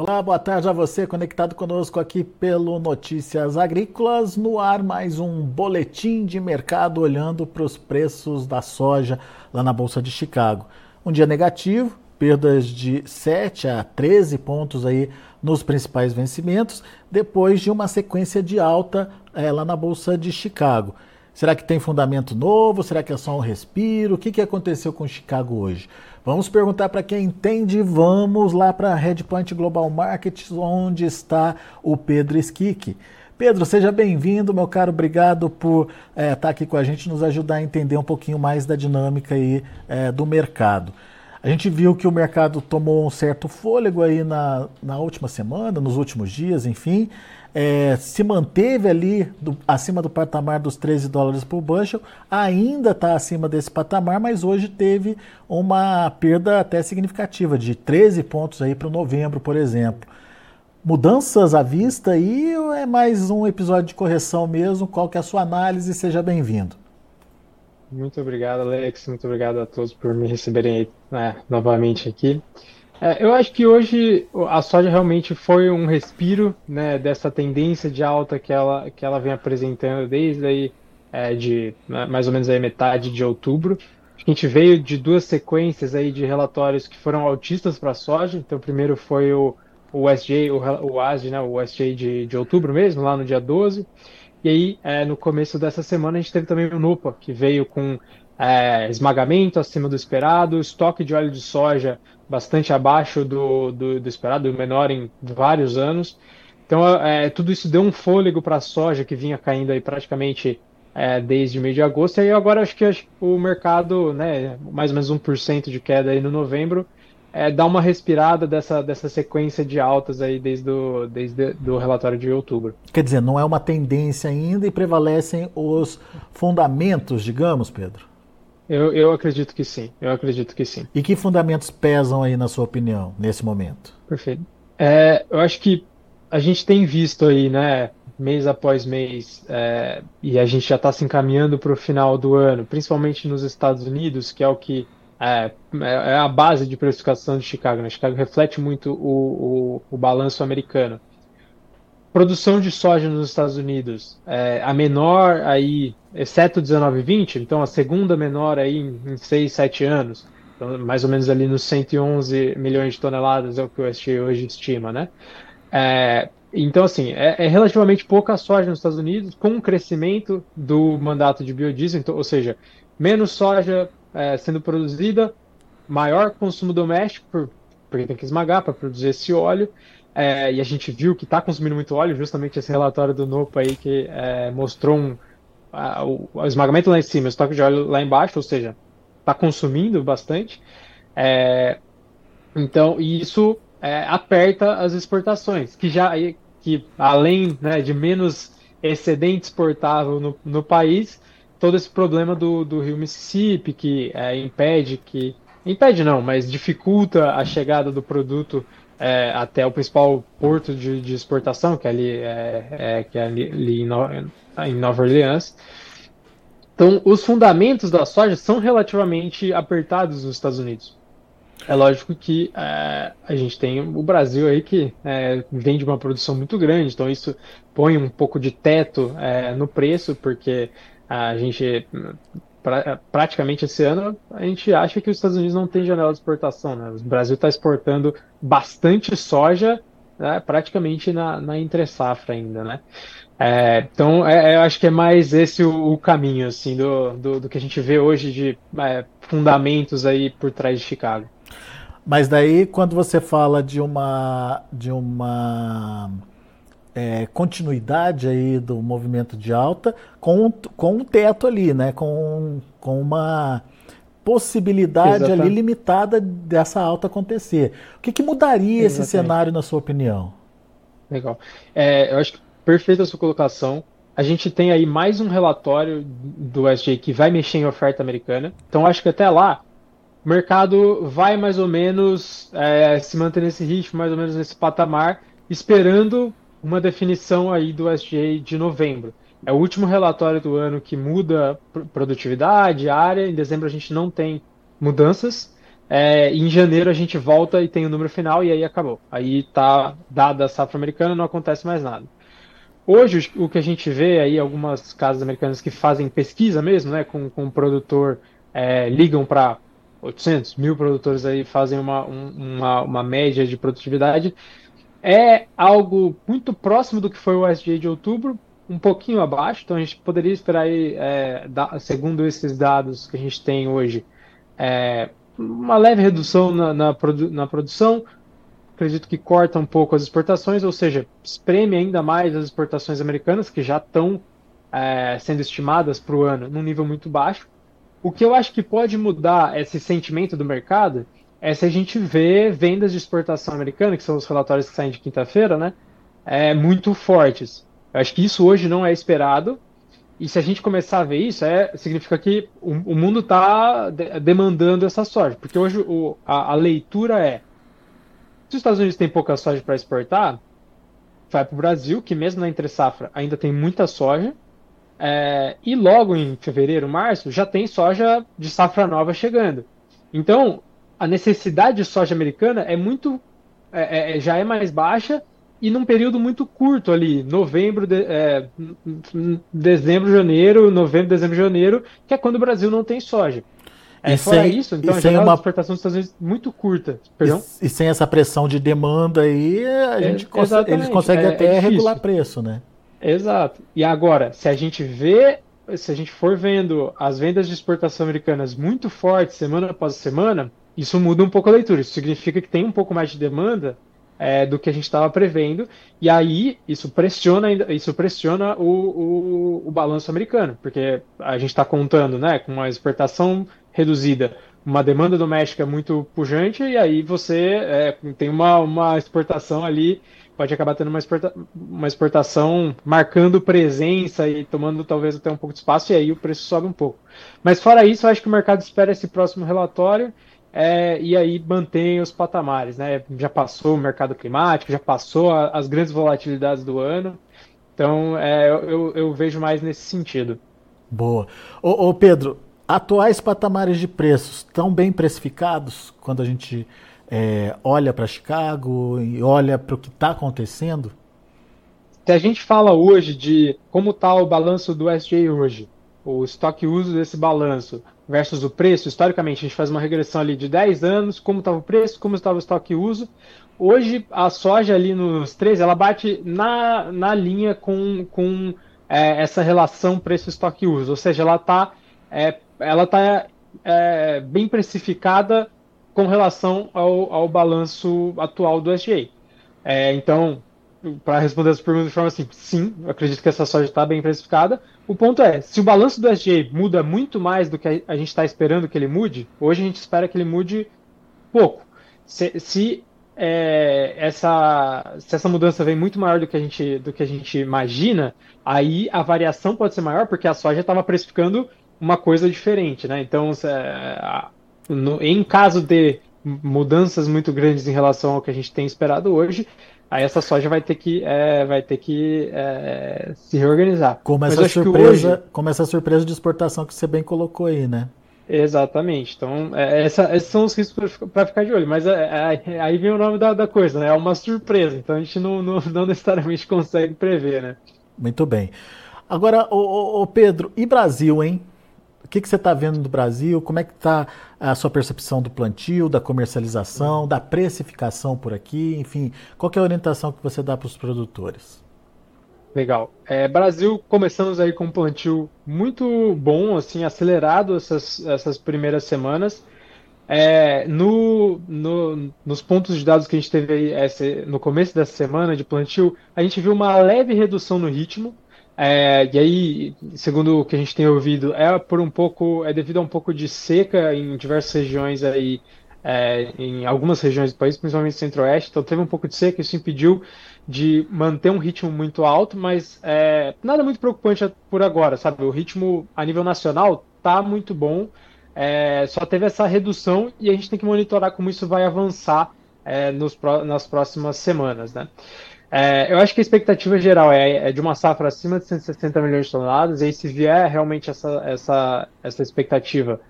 Olá, boa tarde a você conectado conosco aqui pelo Notícias Agrícolas. No ar, mais um boletim de mercado olhando para os preços da soja lá na Bolsa de Chicago. Um dia negativo, perdas de 7 a 13 pontos aí nos principais vencimentos, depois de uma sequência de alta é, lá na Bolsa de Chicago. Será que tem fundamento novo? Será que é só um respiro? O que, que aconteceu com Chicago hoje? Vamos perguntar para quem entende. Vamos lá para a Redpoint Global Markets, onde está o Pedro Skik. Pedro, seja bem-vindo, meu caro. Obrigado por estar é, tá aqui com a gente, nos ajudar a entender um pouquinho mais da dinâmica aí, é, do mercado. A gente viu que o mercado tomou um certo fôlego aí na, na última semana, nos últimos dias, enfim é, se manteve ali do, acima do patamar dos 13 dólares por bushel, ainda está acima desse patamar, mas hoje teve uma perda até significativa, de 13 pontos aí para o novembro, por exemplo. Mudanças à vista ou é mais um episódio de correção mesmo? Qual que é a sua análise? Seja bem-vindo. Muito obrigado, Alex. Muito obrigado a todos por me receberem né, novamente aqui. É, eu acho que hoje a soja realmente foi um respiro né, dessa tendência de alta que ela, que ela vem apresentando desde aí, é, de né, mais ou menos aí metade de outubro. A gente veio de duas sequências aí de relatórios que foram altistas para a soja. Então, primeiro foi o, o SJ, o, o ASD, né, o SJ de, de outubro mesmo, lá no dia 12. E aí, é, no começo dessa semana, a gente teve também o NUPA, que veio com é, esmagamento acima do esperado, estoque de óleo de soja bastante abaixo do, do, do esperado, menor em vários anos. Então, é, tudo isso deu um fôlego para a soja que vinha caindo aí praticamente é, desde o mês de agosto. E aí agora acho que o mercado, né, mais ou menos 1% de queda aí no novembro, é, dá uma respirada dessa, dessa sequência de altas aí desde o desde do relatório de outubro. Quer dizer, não é uma tendência ainda e prevalecem os fundamentos, digamos, Pedro? Eu, eu acredito que sim, eu acredito que sim. E que fundamentos pesam aí, na sua opinião, nesse momento? Perfeito. É, eu acho que a gente tem visto aí, né, mês após mês, é, e a gente já está se encaminhando para o final do ano, principalmente nos Estados Unidos, que é o que é, é a base de precificação de Chicago. Né? Chicago reflete muito o, o, o balanço americano produção de soja nos Estados Unidos, é, a menor aí, exceto 19 e 20, então a segunda menor aí em, 6, 7 anos, então, mais ou menos ali nos 111 milhões de toneladas é o que o USDA hoje estima, né? É, então, assim, é, é, relativamente pouca soja nos Estados Unidos, com o crescimento do mandato de biodiesel, então, ou seja, menos soja é, sendo produzida, maior consumo doméstico, porque tem que esmagar para produzir esse óleo, é, e a gente viu que está consumindo muito óleo, justamente esse relatório do NOPA aí que é, mostrou um, a, o, esmagamento lá em cima, o estoque de óleo lá embaixo, ou seja, está consumindo bastante. É, então, isso é, aperta as exportações, que já que além né, de menos excedente exportável no, no país, todo esse problema do, do rio Mississippi que é, impede que impede não, mas dificulta a chegada do produto é, até o principal porto de, de, exportação, que é ali, é, é que é ali, em, no, em Nova Orleans. Então, os fundamentos da soja são relativamente apertados nos Estados Unidos. É lógico que é, a gente tem o Brasil aí que é, vem de uma produção muito grande, então isso põe um pouco de teto é, no preço, porque a gente pra, praticamente esse ano, a gente acha que os Estados Unidos não tem janela de exportação. Né? O Brasil está exportando bastante soja, né? praticamente na, na entre-safra ainda. Né? É, então, é, é, eu acho que é mais esse o, o caminho assim do, do, do, que a gente vê hoje de é, fundamentos aí por trás de Chicago. Mas daí, quando você fala de uma de uma é, continuidade aí do movimento de alta com, com um teto ali, né? Com, com uma possibilidade Exatamente. ali limitada dessa alta acontecer. O que, que mudaria Exatamente. esse cenário, na sua opinião? Legal. É, eu acho que perfeita a sua colocação. A gente tem aí mais um relatório do SJ que vai mexer em oferta americana. Então acho que até lá o mercado vai mais ou menos é, se manter nesse ritmo, mais ou menos nesse patamar, esperando uma definição aí do SGA de novembro. É o último relatório do ano que muda produtividade, área. Em dezembro a gente não tem mudanças. É, em janeiro a gente volta e tem o número final e aí acabou. Aí tá dada a safra americana, não acontece mais nada. Hoje o que a gente vê aí algumas casas americanas que fazem pesquisa mesmo, né, com, com o produtor é, ligam para 800 mil produtores aí fazem uma, um, uma, uma média de produtividade é algo muito próximo do que foi o SGA de outubro, um pouquinho abaixo, então a gente poderia esperar aí, é, da, segundo esses dados que a gente tem hoje, é, uma leve redução na, na, produ na, produção, acredito que corta um pouco as exportações, ou seja, espreme ainda mais as exportações americanas, que já estão é, sendo estimadas para o ano num nível muito baixo. O que eu acho que pode mudar esse sentimento do mercado é se a gente vê vendas de exportação americana, que são os relatórios que saem de quinta-feira, né, é, muito fortes. Eu acho que isso hoje não é esperado. E se a gente começar a ver isso, é, significa que o, o mundo está de, demandando essa soja. Porque hoje o, a, a, leitura é: se os Estados Unidos têm pouca soja para exportar, vai para o Brasil, que mesmo na entre-safra ainda tem muita soja. É, e logo em fevereiro, março, já tem soja de safra nova chegando. Então, a necessidade de soja americana é muito. É, é, já é mais baixa e num período muito curto ali, novembro, de, é, dezembro, janeiro, novembro, dezembro, janeiro, que é quando o Brasil não tem soja. É, e fora sem, isso, então a janela uma... de exportação dos Estados Unidos muito curta. Perdão? E, e, sem essa pressão de demanda aí, a é, gente consegue, eles conseguem é, até é regular preço, né? Exato. E agora, se a gente vê, se a gente for vendo as vendas de exportação americanas muito fortes semana após semana, isso muda um pouco a leitura. Isso significa que tem um pouco mais de demanda é, do que a gente estava prevendo, e aí isso pressiona, isso pressiona o, o, o balanço americano, porque a gente está contando né, com uma exportação reduzida, uma demanda doméstica muito pujante, e aí você é, tem uma, uma exportação ali, pode acabar tendo uma, exporta, uma exportação marcando presença e tomando talvez até um pouco de espaço, e aí o preço sobe um pouco. Mas fora isso, eu acho que o mercado espera esse próximo relatório é, e aí mantém os patamares, né? Já passou o mercado climático, já passou a, as grandes volatilidades do ano, então é, eu, eu, vejo mais nesse sentido. Boa. Ô, ô, Pedro, atuais patamares de preços estão bem precificados quando a gente é, olha para Chicago e olha para o que está acontecendo? Se a gente fala hoje de como está o balanço do SJ hoje, o estoque uso desse balanço, versus o preço, historicamente, a gente faz uma regressão ali de 10 anos, como estava o preço, como estava o estoque uso. Hoje, a soja ali nos 13, ela bate na, na linha com, com é, essa relação preço-estoque uso, ou seja, ela está é, ela tá, é, bem precificada com relação ao, ao balanço atual do SGA. É, então, para responder essa pergunta de forma assim, sim, acredito que essa soja está bem precificada. O ponto é, se o balanço do SGA muda muito mais do que a gente está esperando que ele mude, hoje a gente espera que ele mude pouco. Se, se é, essa, se essa mudança vem muito maior do que, a gente, do que a gente imagina, aí a variação pode ser maior, porque a soja estava precificando uma coisa diferente, né? Então, é, no, em caso de mudanças muito grandes em relação ao que a gente tem esperado hoje, Aí essa soja vai ter que, é, vai ter que é, se reorganizar. Como essa, surpresa, hoje... como essa surpresa de exportação que você bem colocou aí, né? Exatamente. Então, é, essa, esses são os riscos para ficar de olho. Mas é, é, aí vem o nome da, da, coisa, né? É uma surpresa. Então a gente não, não, não necessariamente consegue prever, né? Muito bem. Agora, o, Pedro, e Brasil, hein? O que, que você está vendo do Brasil? Como é que está a sua percepção do plantio, da comercialização, da precificação por aqui? Enfim, qual é a orientação que você dá para os produtores? Legal. É, Brasil, começamos aí com um plantio muito bom, assim, acelerado essas, essas primeiras semanas. É, no, no, nos pontos de dados que a gente teve aí, no começo dessa semana de plantio, a gente viu uma leve redução no ritmo, é, e aí, segundo o que a gente tem ouvido, é por um pouco, é devido a um pouco de seca em diversas regiões aí, é, em algumas regiões do país, principalmente centro-oeste, então teve um pouco de seca, isso impediu de manter um ritmo muito alto, mas é, nada muito preocupante por agora, sabe? O ritmo a nível nacional tá muito bom, é, só teve essa redução e a gente tem que monitorar como isso vai avançar é, nos, nas próximas semanas, né? É, eu acho que a expectativa geral é, é, de uma safra acima de 160 milhões de toneladas, e aí se vier realmente essa, essa, essa expectativa,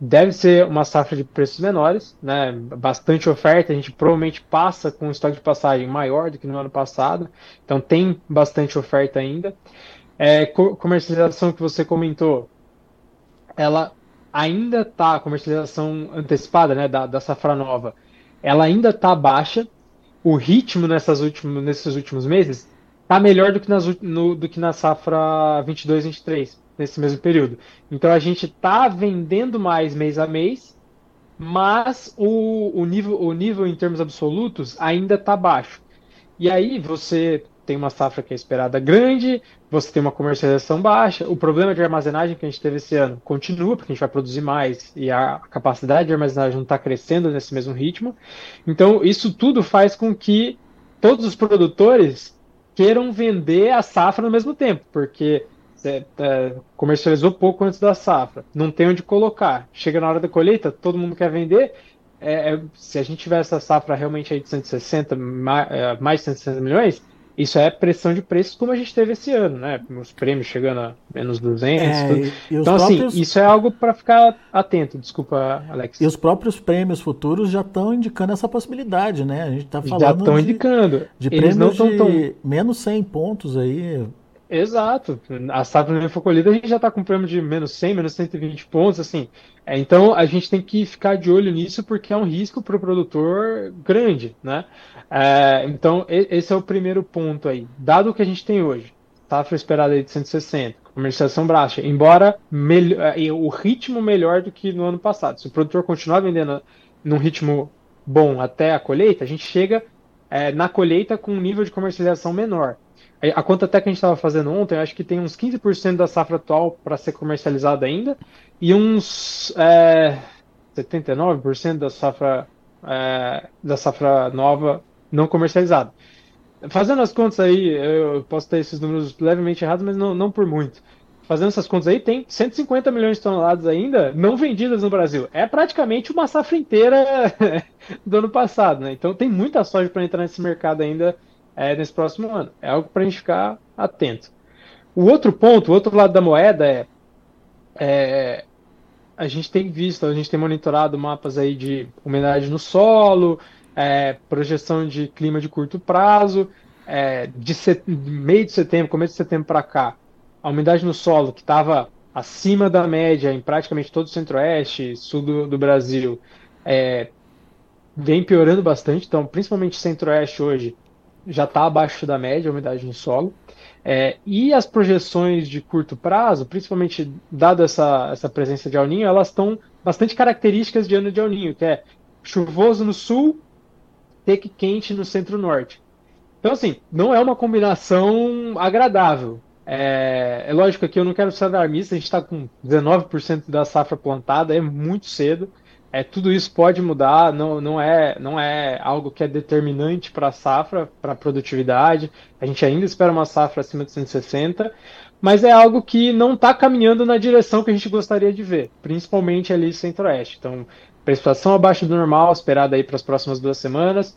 deve ser uma safra de preços menores, né? Bastante oferta, a gente provavelmente passa com um estoque de passagem maior do que no ano passado, então tem bastante oferta ainda. É, comercialização que você comentou, ela ainda está, comercialização antecipada, né, da, da safra nova, ela ainda está baixa. O ritmo nessas últimos, nesses últimos meses está melhor do que, nas, no, do que na safra 22-23 nesse mesmo período. Então a gente está vendendo mais mês a mês, mas o, o, nível, o nível em termos absolutos ainda está baixo. E aí você tem uma safra que é esperada grande, você tem uma comercialização baixa. O problema de armazenagem que a gente teve esse ano continua, porque a gente vai produzir mais e a capacidade de armazenagem não está crescendo nesse mesmo ritmo. Então, isso tudo faz com que todos os produtores queiram vender a safra no mesmo tempo, porque é, é, comercializou pouco antes da safra, não tem onde colocar. Chega na hora da colheita, todo mundo quer vender. É, é se a gente tiver essa safra realmente aí de 160, mais, é, mais de 160 milhões, isso é pressão de preços como a gente teve esse ano, né? Os prêmios chegando a menos 200. É, então, assim, próprios... assim, isso é algo para ficar atento. Desculpa, Alex. E os próprios prêmios futuros já estão indicando essa possibilidade, né? A gente está falando. Já estão indicando. De prêmios não de tão... menos 100 pontos aí. Exato. A safra não foi colhida, a gente já está com prêmio de menos 100, menos 120 pontos, assim. É, então, a gente tem que ficar de olho nisso porque é um risco para o produtor grande, né? É, então, esse é o primeiro ponto aí. Dado o que a gente tem hoje, safra esperada de 160, comercialização baixa, embora é, o ritmo melhor do que no ano passado. Se o produtor continuar vendendo num ritmo bom até a colheita, a gente chega é, na colheita com um nível de comercialização menor. A conta até que a gente estava fazendo ontem, acho que tem uns 15% da safra atual para ser comercializada ainda e uns é, 79% da safra, é, da safra nova não comercializada. Fazendo as contas aí, eu posso ter esses números levemente errados, mas não, não por muito. Fazendo essas contas aí, tem 150 milhões de toneladas ainda não vendidas no Brasil. É praticamente uma safra inteira do ano passado, né? Então tem muita soja para entrar nesse mercado ainda é, nesse próximo ano. É algo para a gente ficar atento. O outro ponto, o outro lado da moeda é, é, a gente tem visto, a gente tem monitorado mapas aí de umidade no solo, é, projeção de clima de curto prazo, é, de set... meio de setembro, começo de setembro para cá, a umidade no solo que estava acima da média em praticamente todo o centro-oeste, sul do, do Brasil, é, vem piorando bastante. Então, principalmente centro-oeste hoje, já está abaixo da média a umidade no solo. É, e as projeções de curto prazo, principalmente dada essa, essa presença de El Ninho, elas estão bastante características de ano de El Ninho, que é chuvoso no sul, seco quente no centro-norte. Então, assim, não é uma combinação agradável. É, é lógico que eu não quero ser alarmista, a gente está com 19% da safra plantada, é muito cedo. É, tudo isso pode mudar, não, não, é, não é algo que é determinante para a safra, para a produtividade. A gente ainda espera uma safra acima de 160, mas é algo que não está caminhando na direção que a gente gostaria de ver, principalmente ali centro-oeste. Então, precipitação abaixo do normal, esperada aí para as próximas duas semanas,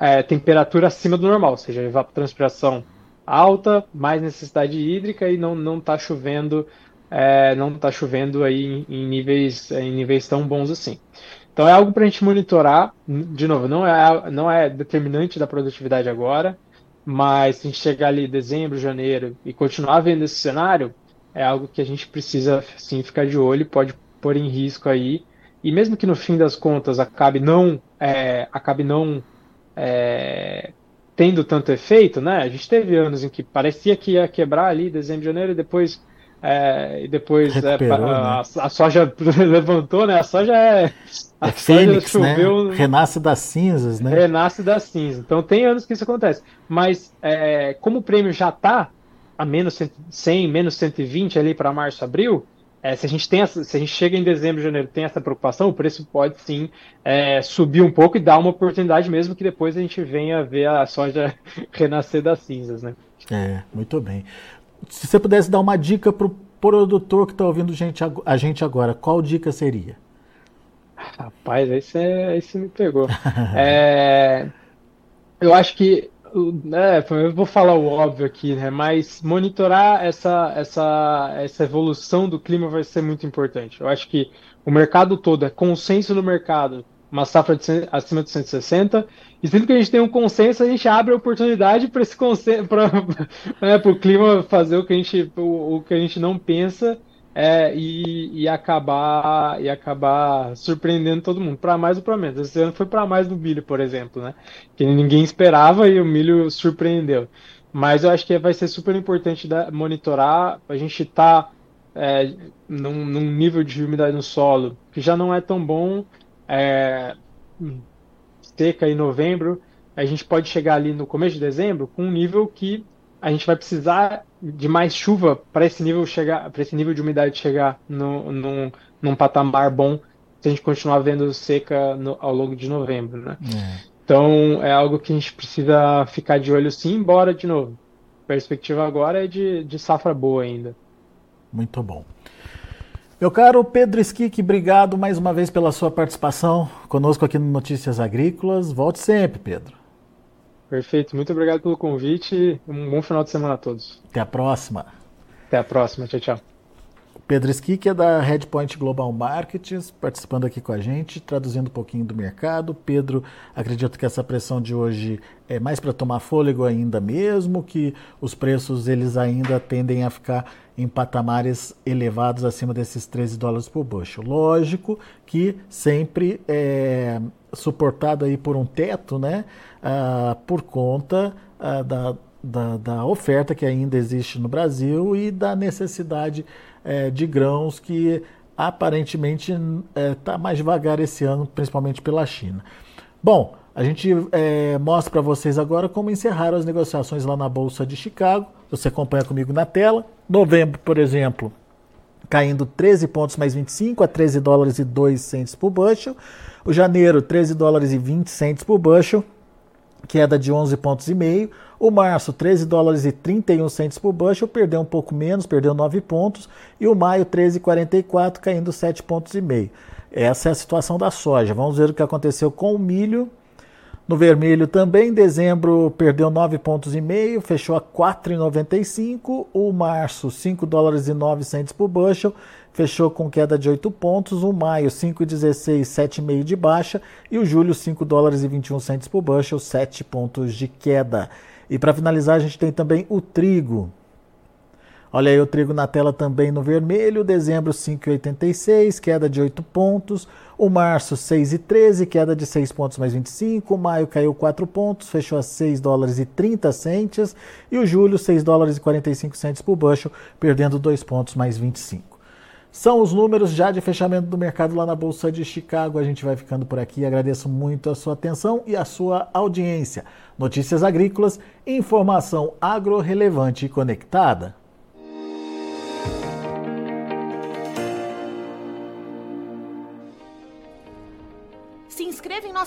é, temperatura acima do normal, ou seja, evapotranspiração alta, mais necessidade hídrica e não está chovendo é, não está chovendo aí em, níveis, em níveis tão bons assim. Então é algo para a gente monitorar. De novo, não é, não é determinante da produtividade agora, mas se a gente chegar ali em dezembro, janeiro e continuar vendo esse cenário, é algo que a gente precisa sim ficar de olho, pode pôr em risco aí. E mesmo que no fim das contas acabe não, é, acabe não é, tendo tanto efeito, né? A gente teve anos em que parecia que ia quebrar ali dezembro, janeiro e depois é, e depois é, a, né? a, soja levantou, né? A soja é. A é Fênix, né? choveu, né? Renasce das cinzas, né? Renasce das cinzas. Então tem anos que isso acontece. Mas é, como o prêmio já está a menos 100, menos 120 ali para março, abril, é, se a gente tem essa, se a gente chega em dezembro, janeiro, tem essa preocupação, o preço pode sim é, subir um pouco e dar uma oportunidade mesmo que depois a gente venha ver a soja renascer das cinzas, né? É, muito bem. Se você pudesse dar uma dica para o produtor que está ouvindo gente, a gente agora, qual dica seria? Rapaz, aí você, aí você me pegou. é, eu acho que É, eu vou falar o óbvio aqui, né? Mas monitorar essa, essa, essa evolução do clima vai ser muito importante. Eu acho que o mercado todo, é consenso no mercado, uma safra de, acima de 160, e sempre que a gente tem um consenso, a gente abre a oportunidade para esse consenso, para né, o clima fazer o que a gente, o, o que a gente não pensa é, e, e, acabar e acabar surpreendendo todo mundo, para mais ou para menos. Esse ano foi para mais no milho, por exemplo, né? Que ninguém esperava e o milho surpreendeu. Mas eu acho que vai ser super importante da, monitorar. A gente está é, num, num, nível de umidade no solo que já não é tão bom. É, seca em novembro, a gente pode chegar ali no começo de dezembro com um nível que a gente vai precisar de mais chuva para esse nível chegar, para esse nível de umidade chegar no, num, num patamar bom se a gente continuar vendo seca no, ao longo de novembro, né? É. Então é algo que a gente precisa ficar de olho sim, embora de novo. A perspectiva agora é de, de safra boa ainda. Muito bom. Meu caro Pedro Esquique, obrigado mais uma vez pela sua participação conosco aqui no Notícias Agrícolas. Volte sempre, Pedro. Perfeito, muito obrigado pelo convite. Um bom final de semana a todos. Até a próxima. Até a próxima, tchau, tchau. Pedro Skick é da Redpoint Global Markets, participando aqui com a gente, traduzindo um pouquinho do mercado. Pedro, acredito que essa pressão de hoje é mais para tomar fôlego ainda mesmo, que os preços eles ainda tendem a ficar em patamares elevados acima desses 13 dólares por bushel. Lógico que sempre é suportado aí por um teto, né, ah, por conta ah, da, da, da oferta que ainda existe no Brasil e da necessidade é, de grãos que aparentemente está é, mais devagar esse ano, principalmente pela China. Bom, a gente é, mostra para vocês agora como encerraram as negociações lá na Bolsa de Chicago. Você acompanha comigo na tela. Novembro, por exemplo, caindo 13 pontos mais 25 a 13 dólares e 2 centes por bushel. O janeiro, 13 dólares e 20 centes por bushel, queda de 11 pontos e meio. O março, 13 dólares e 31 centos por bushel, perdeu um pouco menos, perdeu 9 pontos. E o maio, 13,44, caindo 7 pontos e meio. Essa é a situação da soja. Vamos ver o que aconteceu com o milho. No vermelho também, dezembro perdeu 9 pontos e meio, fechou a 4,95. O março, 5 dólares e 9 centos por bushel, fechou com queda de 8 pontos. O maio, 5,16, 7,5 de baixa. E o julho, 5 dólares e 21 centos por bushel, 7 pontos de queda. E para finalizar, a gente tem também o trigo. Olha aí o trigo na tela também no vermelho, dezembro 5,86, queda de 8 pontos. O março 6,13, queda de 6 pontos mais 25. O maio caiu 4 pontos, fechou a 6 dólares e 30 centes. E o julho 6 dólares e 45 centes por bushel, perdendo 2 pontos mais 25. São os números já de fechamento do mercado lá na Bolsa de Chicago. A gente vai ficando por aqui. Agradeço muito a sua atenção e a sua audiência. Notícias agrícolas, informação agro relevante e conectada.